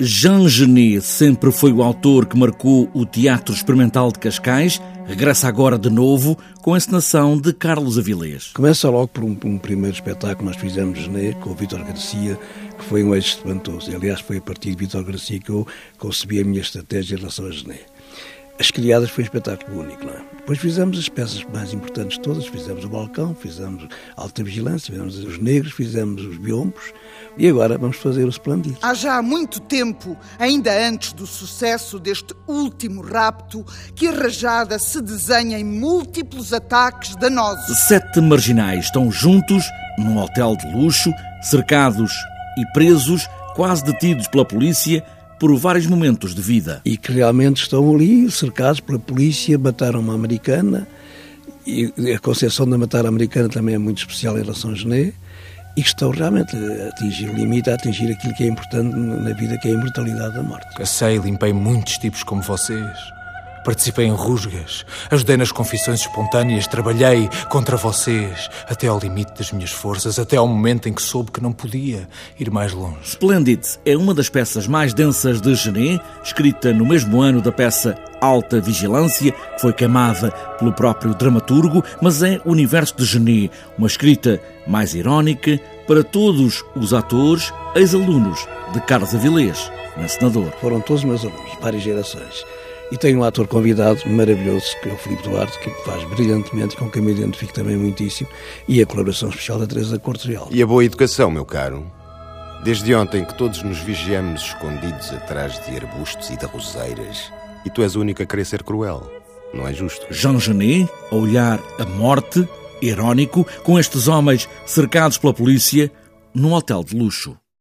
Jean Genet sempre foi o autor que marcou o Teatro Experimental de Cascais. Regressa agora de novo com a encenação de Carlos Avilés. Começa logo por um, um primeiro espetáculo que nós fizemos Genet com o Vítor Garcia, que foi um êxito espantoso. Aliás, foi a partir de Vítor Garcia que eu concebi a minha estratégia em relação a Genet. As Criadas foi um espetáculo único, não é? Depois fizemos as peças mais importantes todas, fizemos o Balcão, fizemos a Alta Vigilância, fizemos os Negros, fizemos os Biombos e agora vamos fazer o Esplendid. Há já muito tempo, ainda antes do sucesso deste último rapto, que a Rajada se desenha em múltiplos ataques danosos. Sete marginais estão juntos num hotel de luxo, cercados e presos, quase detidos pela polícia, por vários momentos de vida. E que realmente estão ali, cercados pela polícia, mataram uma americana, e a concepção de matar a americana também é muito especial em relação a Genet, e que estão realmente a atingir o limite, a atingir aquilo que é importante na vida, que é a imortalidade da morte. Cacei e limpei muitos tipos como vocês. Participei em rusgas, ajudei nas confissões espontâneas, trabalhei contra vocês até ao limite das minhas forças, até ao momento em que soube que não podia ir mais longe. Splendid é uma das peças mais densas de Genet, escrita no mesmo ano da peça Alta Vigilância, que foi queimada pelo próprio dramaturgo, mas é o universo de Genet, uma escrita mais irónica para todos os atores, ex-alunos de Carlos Avilés, encenador. Foram todos meus alunos, várias gerações. E tenho um ator convidado maravilhoso, que é o Filipe Duarte, que faz brilhantemente, com quem me identifico também muitíssimo, e a colaboração especial da Teresa Cortes Real. E a boa educação, meu caro. Desde ontem que todos nos vigiamos escondidos atrás de arbustos e de roseiras, e tu és o único a querer ser cruel. Não é justo. Jean Genet, a olhar a morte, irónico, com estes homens cercados pela polícia, num hotel de luxo.